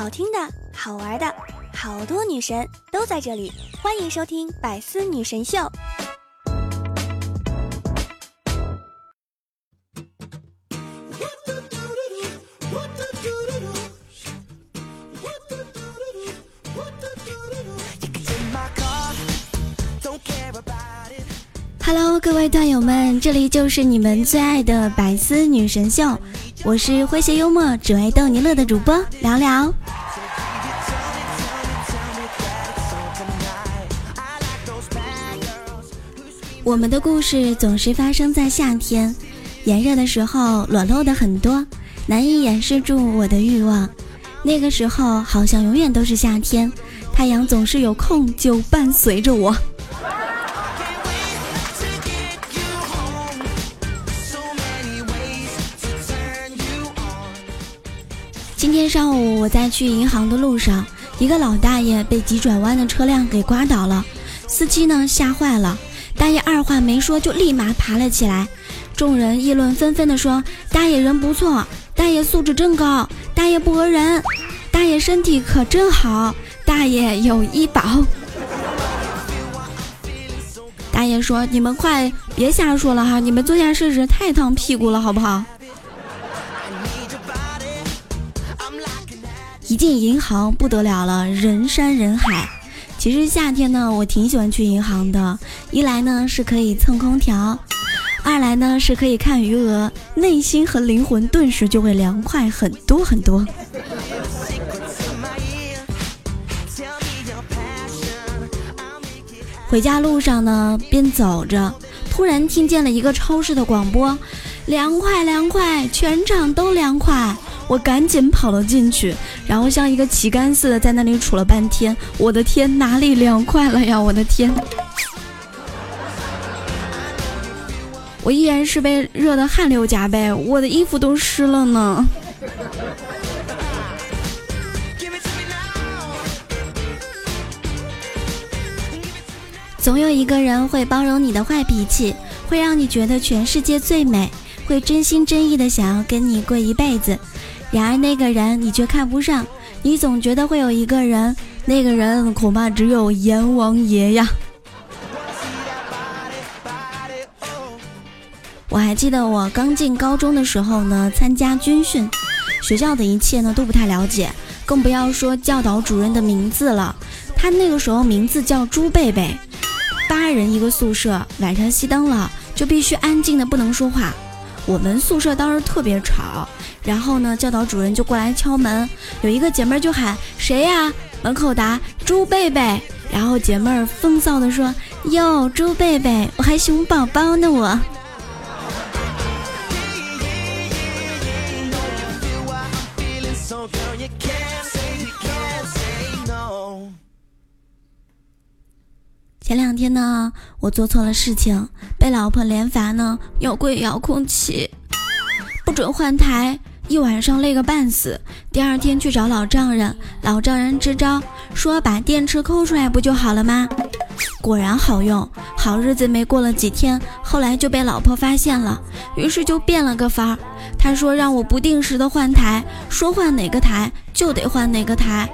好听的、好玩的，好多女神都在这里，欢迎收听《百思女神秀》。Hello，各位段友们，这里就是你们最爱的《百思女神秀》。我是诙谐幽默、只为逗你乐的主播聊聊。我们的故事总是发生在夏天，炎热的时候裸露的很多，难以掩饰住我的欲望。那个时候好像永远都是夏天，太阳总是有空就伴随着我。今天上午我在去银行的路上，一个老大爷被急转弯的车辆给刮倒了，司机呢吓坏了，大爷二话没说就立马爬了起来，众人议论纷纷的说：“大爷人不错，大爷素质真高，大爷不讹人，大爷身体可真好，大爷有医保。”大爷说：“你们快别瞎说了哈，你们坐下试试，太烫屁股了，好不好？”一进银行不得了了，人山人海。其实夏天呢，我挺喜欢去银行的。一来呢是可以蹭空调，二来呢是可以看余额，内心和灵魂顿时就会凉快很多很多。回家路上呢，边走着，突然听见了一个超市的广播：“凉快凉快，全场都凉快。”我赶紧跑了进去，然后像一个旗杆似的在那里杵了半天。我的天，哪里凉快了呀？我的天！我依然是被热得汗流浃背，我的衣服都湿了呢。总有一个人会包容你的坏脾气，会让你觉得全世界最美，会真心真意的想要跟你过一辈子。然而那个人你却看不上，你总觉得会有一个人，那个人恐怕只有阎王爷呀。我还记得我刚进高中的时候呢，参加军训，学校的一切呢都不太了解，更不要说教导主任的名字了。他那个时候名字叫朱贝贝，八人一个宿舍，晚上熄灯了就必须安静的不能说话。我们宿舍当时特别吵。然后呢，教导主任就过来敲门，有一个姐妹就喊谁呀？门口答猪贝贝。然后姐妹儿风骚的说：“哟，猪贝贝，我还熊宝宝呢我。”前两天呢，我做错了事情，被老婆连罚呢，要跪遥控器，不准换台。一晚上累个半死，第二天去找老丈人，老丈人支招，说把电池抠出来不就好了吗？果然好用，好日子没过了几天，后来就被老婆发现了，于是就变了个法儿。他说让我不定时的换台，说换哪个台就得换哪个台，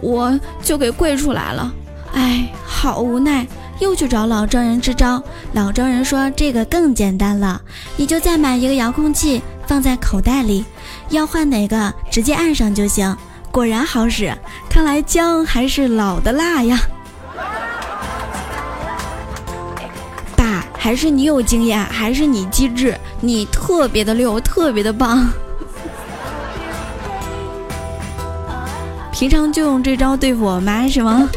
我就给跪出来了。哎，好无奈，又去找老丈人支招，老丈人说这个更简单了，你就再买一个遥控器。放在口袋里，要换哪个直接按上就行。果然好使，看来姜还是老的辣呀。爸，还是你有经验，还是你机智，你特别的溜，特别的棒。平常就用这招对付我妈是吗？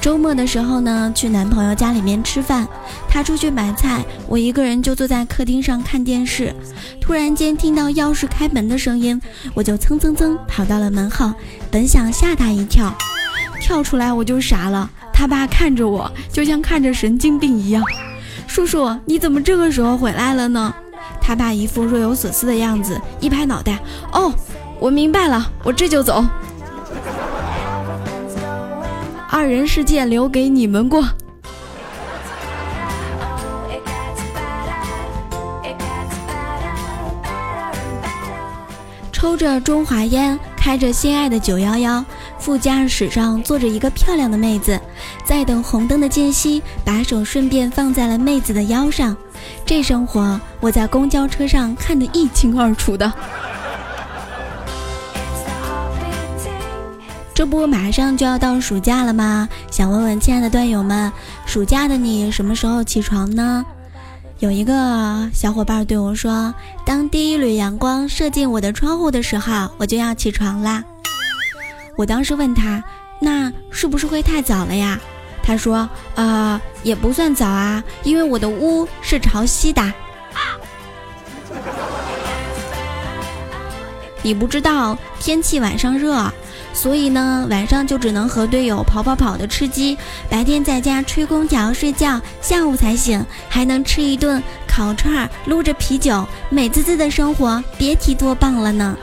周末的时候呢，去男朋友家里面吃饭。他出去买菜，我一个人就坐在客厅上看电视。突然间听到钥匙开门的声音，我就蹭蹭蹭跑到了门后，本想吓他一跳，跳出来我就傻了。他爸看着我，就像看着神经病一样。叔叔，你怎么这个时候回来了呢？他爸一副若有所思的样子，一拍脑袋，哦，我明白了，我这就走。二人世界留给你们过。着中华烟，开着心爱的九幺幺，副驾驶上坐着一个漂亮的妹子，在等红灯的间隙，把手顺便放在了妹子的腰上。这生活，我在公交车上看得一清二楚的。这不马上就要到暑假了吗？想问问亲爱的段友们，暑假的你什么时候起床呢？有一个小伙伴对我说：“当第一缕阳光射进我的窗户的时候，我就要起床啦。”我当时问他：“那是不是会太早了呀？”他说：“啊，也不算早啊，因为我的屋是朝西的。”你不知道天气晚上热。所以呢，晚上就只能和队友跑跑跑的吃鸡，白天在家吹空调睡觉，下午才醒，还能吃一顿烤串，撸着啤酒，美滋滋的生活，别提多棒了呢。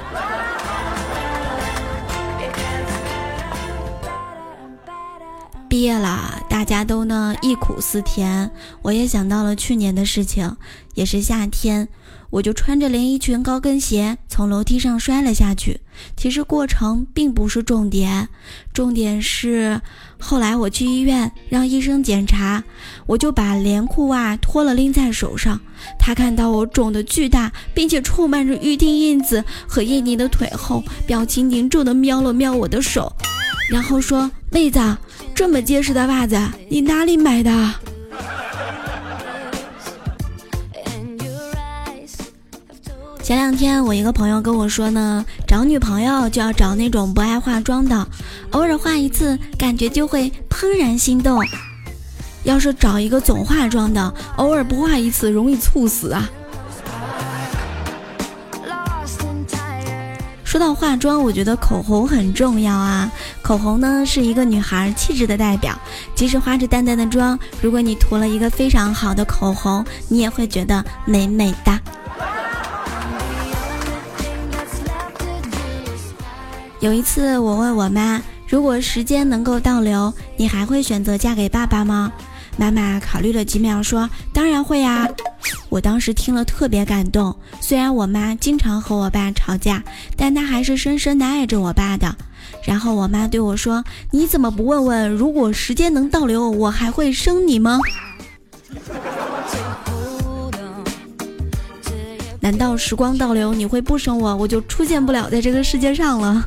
毕业了，大家都呢忆苦思甜，我也想到了去年的事情，也是夏天。我就穿着连衣裙、高跟鞋从楼梯上摔了下去。其实过程并不是重点，重点是后来我去医院让医生检查，我就把连裤袜脱了拎在手上。他看到我肿的巨大，并且充满着预定印子和印尼的腿后，表情凝重地瞄了瞄我的手，然后说：“妹子，这么结实的袜子，你哪里买的？”前两天我一个朋友跟我说呢，找女朋友就要找那种不爱化妆的，偶尔化一次，感觉就会怦然心动。要是找一个总化妆的，偶尔不化一次，容易猝死啊。说到化妆，我觉得口红很重要啊。口红呢是一个女孩气质的代表，即使化着淡淡的妆，如果你涂了一个非常好的口红，你也会觉得美美哒。有一次，我问我妈：“如果时间能够倒流，你还会选择嫁给爸爸吗？”妈妈考虑了几秒，说：“当然会呀。”我当时听了特别感动。虽然我妈经常和我爸吵架，但她还是深深的爱着我爸的。然后我妈对我说：“你怎么不问问，如果时间能倒流，我还会生你吗？”难道时光倒流，你会不生我，我就出现不了在这个世界上了？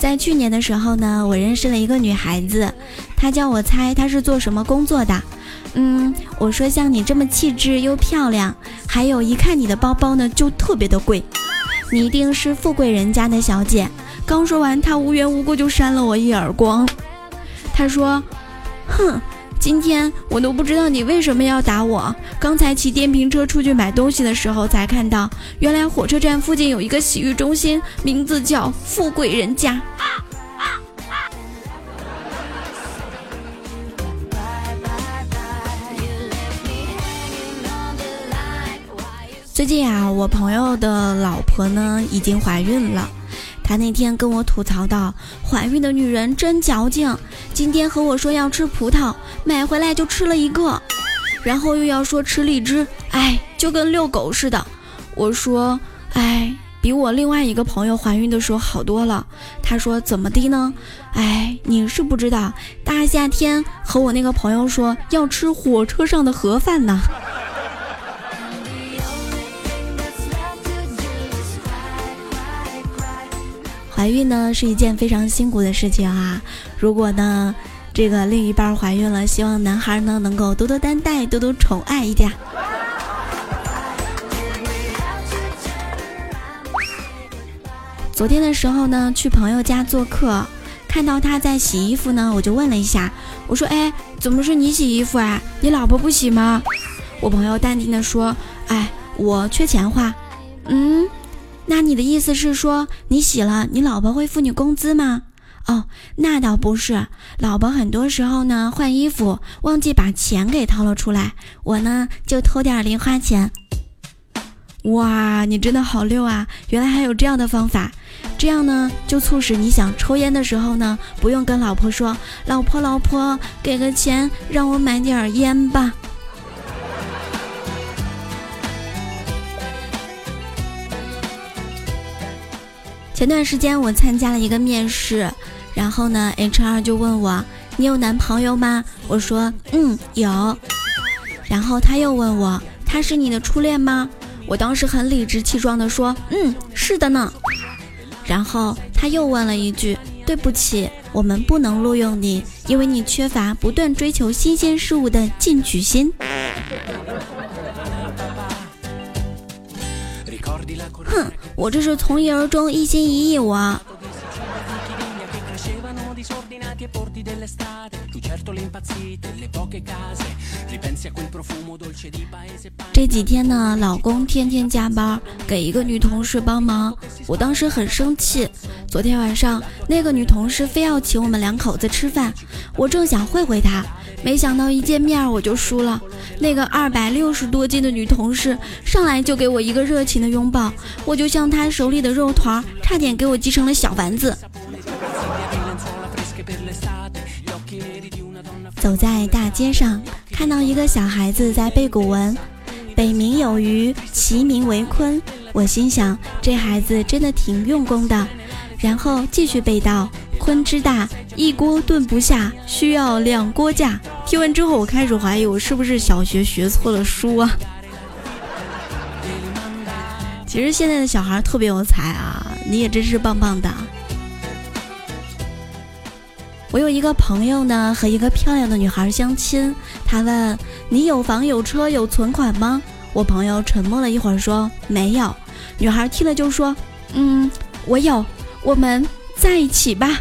在去年的时候呢，我认识了一个女孩子，她叫我猜她是做什么工作的。嗯，我说像你这么气质又漂亮，还有一看你的包包呢就特别的贵，你一定是富贵人家的小姐。刚说完，她无缘无故就扇了我一耳光。她说：“哼。”今天我都不知道你为什么要打我。刚才骑电瓶车出去买东西的时候，才看到原来火车站附近有一个洗浴中心，名字叫富贵人家。最近啊，我朋友的老婆呢已经怀孕了。他那天跟我吐槽道：“怀孕的女人真矫情。今天和我说要吃葡萄，买回来就吃了一个，然后又要说吃荔枝，哎，就跟遛狗似的。”我说：“哎，比我另外一个朋友怀孕的时候好多了。”他说：“怎么的呢？”哎，你是不知道，大夏天和我那个朋友说要吃火车上的盒饭呢。怀孕呢是一件非常辛苦的事情啊！如果呢，这个另一半怀孕了，希望男孩呢能够多多担待，多多宠爱一点。昨天的时候呢，去朋友家做客，看到他在洗衣服呢，我就问了一下，我说：“哎，怎么是你洗衣服啊？你老婆不洗吗？”我朋友淡定的说：“哎，我缺钱花。”嗯。那你的意思是说，你洗了，你老婆会付你工资吗？哦，那倒不是，老婆很多时候呢换衣服忘记把钱给掏了出来，我呢就偷点零花钱。哇，你真的好溜啊！原来还有这样的方法，这样呢就促使你想抽烟的时候呢，不用跟老婆说，老婆老婆给个钱让我买点烟吧。前段时间我参加了一个面试，然后呢，HR 就问我：“你有男朋友吗？”我说：“嗯，有。”然后他又问我：“他是你的初恋吗？”我当时很理直气壮地说：“嗯，是的呢。”然后他又问了一句：“对不起，我们不能录用你，因为你缺乏不断追求新鲜事物的进取心。”我这是从一而终，一心一意。我。这几天呢，老公天天加班，给一个女同事帮忙。我当时很生气。昨天晚上，那个女同事非要请我们两口子吃饭，我正想会会她，没想到一见面我就输了。那个二百六十多斤的女同事上来就给我一个热情的拥抱，我就像她手里的肉团，差点给我击成了小丸子。走在大街上，看到一个小孩子在背古文：“北冥有鱼，其名为鲲。”我心想，这孩子真的挺用功的。然后继续背道：“鲲之大，一锅炖不下，需要两锅架。”听完之后，我开始怀疑我是不是小学学错了书啊？其实现在的小孩特别有才啊，你也真是棒棒的。我有一个朋友呢，和一个漂亮的女孩相亲。他问：“你有房有车有存款吗？”我朋友沉默了一会儿，说：“没有。”女孩听了就说：“嗯，我有，我们在一起吧。”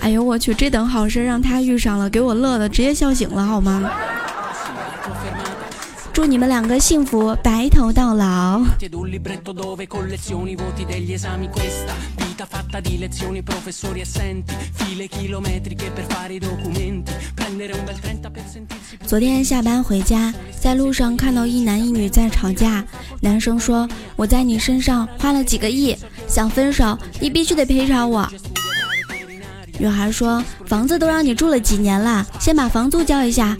哎呦我去，这等好事让他遇上了，给我乐的直接笑醒了，好吗？祝你们两个幸福，白头到老。昨天下班回家，在路上看到一男一女在吵架。男生说：“我在你身上花了几个亿，想分手，你必须得赔偿我。”女孩说：“房子都让你住了几年了，先把房租交一下。”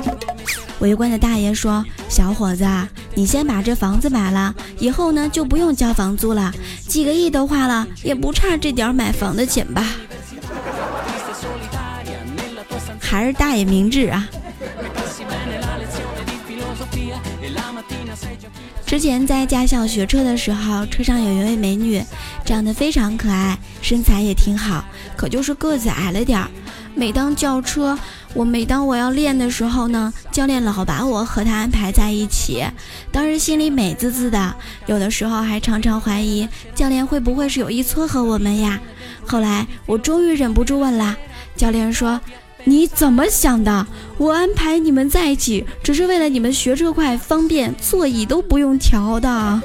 围观的大爷说：“小伙子，你先把这房子买了，以后呢就不用交房租了。几个亿都花了，也不差这点买房的钱吧？还是大爷明智啊！”之前在驾校学车的时候，车上有一位美女，长得非常可爱，身材也挺好，可就是个子矮了点儿。每当叫车。我每当我要练的时候呢，教练老把我和他安排在一起，当时心里美滋滋的，有的时候还常常怀疑教练会不会是有意撮合我们呀。后来我终于忍不住问了，教练说：“你怎么想的？我安排你们在一起，只是为了你们学车快方便，座椅都不用调的。”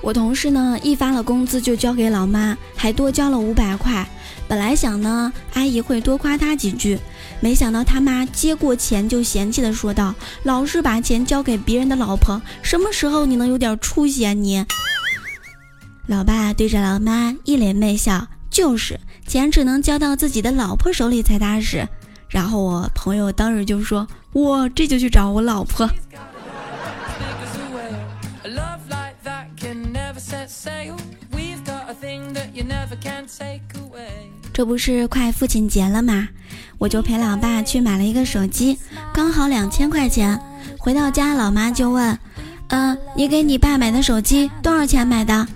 我同事呢，一发了工资就交给老妈，还多交了五百块。本来想呢，阿姨会多夸他几句，没想到他妈接过钱就嫌弃的说道：“老是把钱交给别人的老婆，什么时候你能有点出息啊你？”老爸对着老妈一脸媚笑：“就是钱只能交到自己的老婆手里才踏实。”然后我朋友当时就说：“我这就去找我老婆。”这不是快父亲节了吗？我就陪老爸去买了一个手机，刚好两千块钱。回到家，老妈就问：“嗯，你给你爸买的手机多少钱买的？”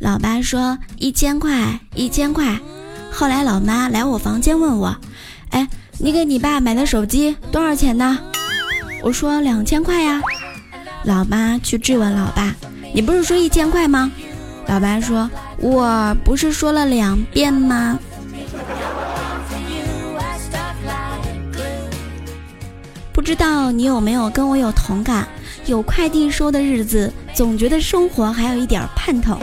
老爸说：“一千块，一千块。”后来老妈来我房间问我：“哎，你给你爸买的手机多少钱呢？”我说：“两千块呀。”老妈去质问老爸：“你不是说一千块吗？”老爸说：“我不是说了两遍吗？”不知道你有没有跟我有同感？有快递收的日子，总觉得生活还有一点盼头。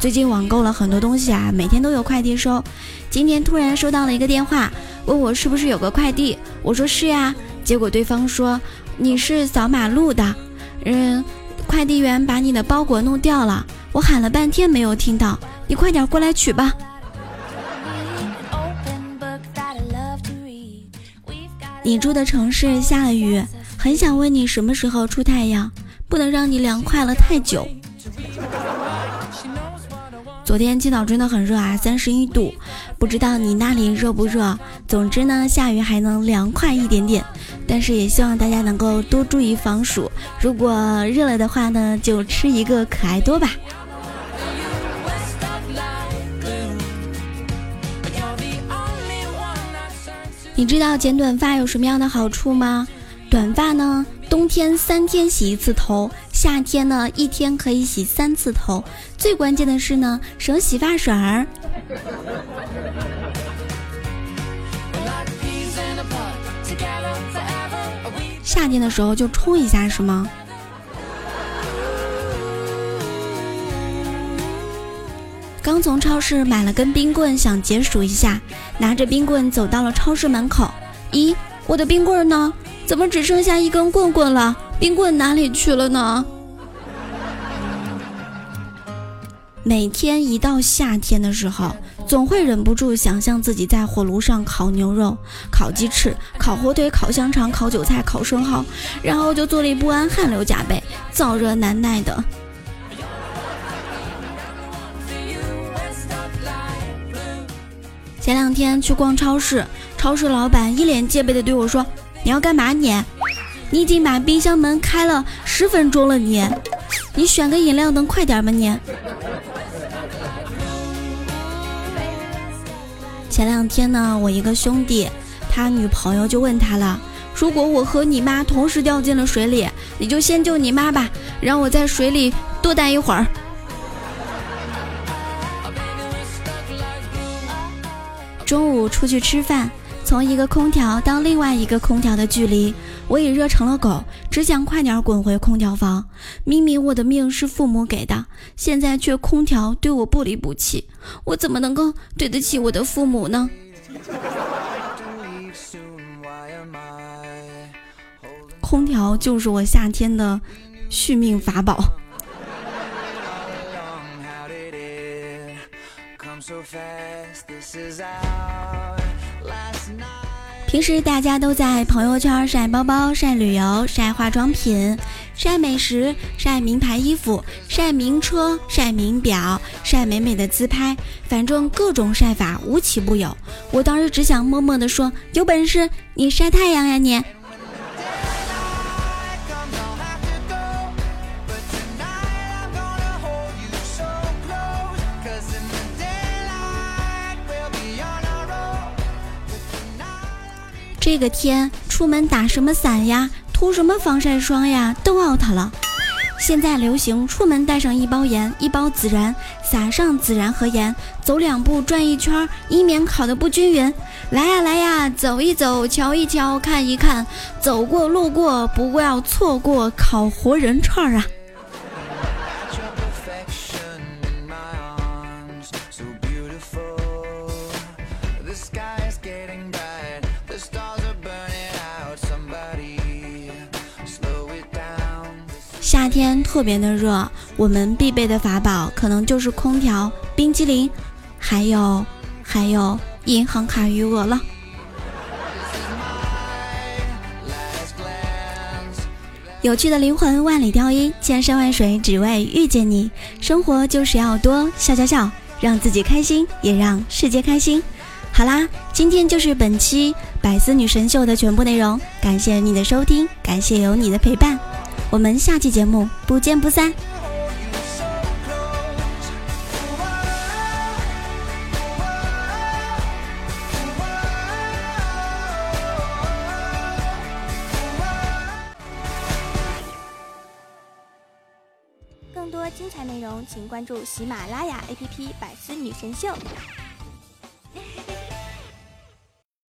最近网购了很多东西啊，每天都有快递收。今天突然收到了一个电话，问我是不是有个快递，我说是呀。结果对方说你是扫马路的，嗯，快递员把你的包裹弄掉了。我喊了半天没有听到，你快点过来取吧。你住的城市下了雨，很想问你什么时候出太阳，不能让你凉快了太久。昨天青岛真的很热啊，三十一度，不知道你那里热不热？总之呢，下雨还能凉快一点点，但是也希望大家能够多注意防暑。如果热了的话呢，就吃一个可爱多吧。你知道剪短发有什么样的好处吗？短发呢，冬天三天洗一次头，夏天呢一天可以洗三次头。最关键的是呢，省洗发水儿。夏天的时候就冲一下是吗？刚从超市买了根冰棍，想解暑一下，拿着冰棍走到了超市门口。咦，我的冰棍呢？怎么只剩下一根棍棍了？冰棍哪里去了呢？每天一到夏天的时候，总会忍不住想象自己在火炉上烤牛肉、烤鸡翅、烤火腿、烤香肠、烤韭菜、烤生蚝，然后就坐立不安、汗流浃背、燥热难耐的。前两天去逛超市，超市老板一脸戒备的对我说：“你要干嘛？你，你已经把冰箱门开了十分钟了，你，你选个饮料能快点吗？你。”前两天呢，我一个兄弟，他女朋友就问他了：“如果我和你妈同时掉进了水里，你就先救你妈吧，让我在水里多待一会儿。”中午出去吃饭，从一个空调到另外一个空调的距离，我已热成了狗，只想快点滚回空调房。明明我的命是父母给的，现在却空调对我不离不弃，我怎么能够对得起我的父母呢？空调就是我夏天的续命法宝。平时大家都在朋友圈晒包包、晒旅游、晒化妆品、晒美食、晒名牌衣服、晒名车、晒名表、晒美美的自拍，反正各种晒法无奇不有。我当时只想默默地说：“有本事你晒太阳呀你！”这个天出门打什么伞呀？涂什么防晒霜呀？都 out 了。现在流行出门带上一包盐，一包孜然，撒上孜然和盐，走两步转一圈，以免烤得不均匀。来呀来呀，走一走，瞧一瞧，看一看，走过路过，不要错过烤活人串啊！天特别的热，我们必备的法宝可能就是空调、冰激凌，还有还有银行卡余额了。有趣的灵魂万里挑一，千山万水只为遇见你。生活就是要多笑笑笑，让自己开心，也让世界开心。好啦，今天就是本期百思女神秀的全部内容，感谢你的收听，感谢有你的陪伴。我们下期节目不见不散。更多精彩内容，请关注喜马拉雅 APP《百思女神秀》。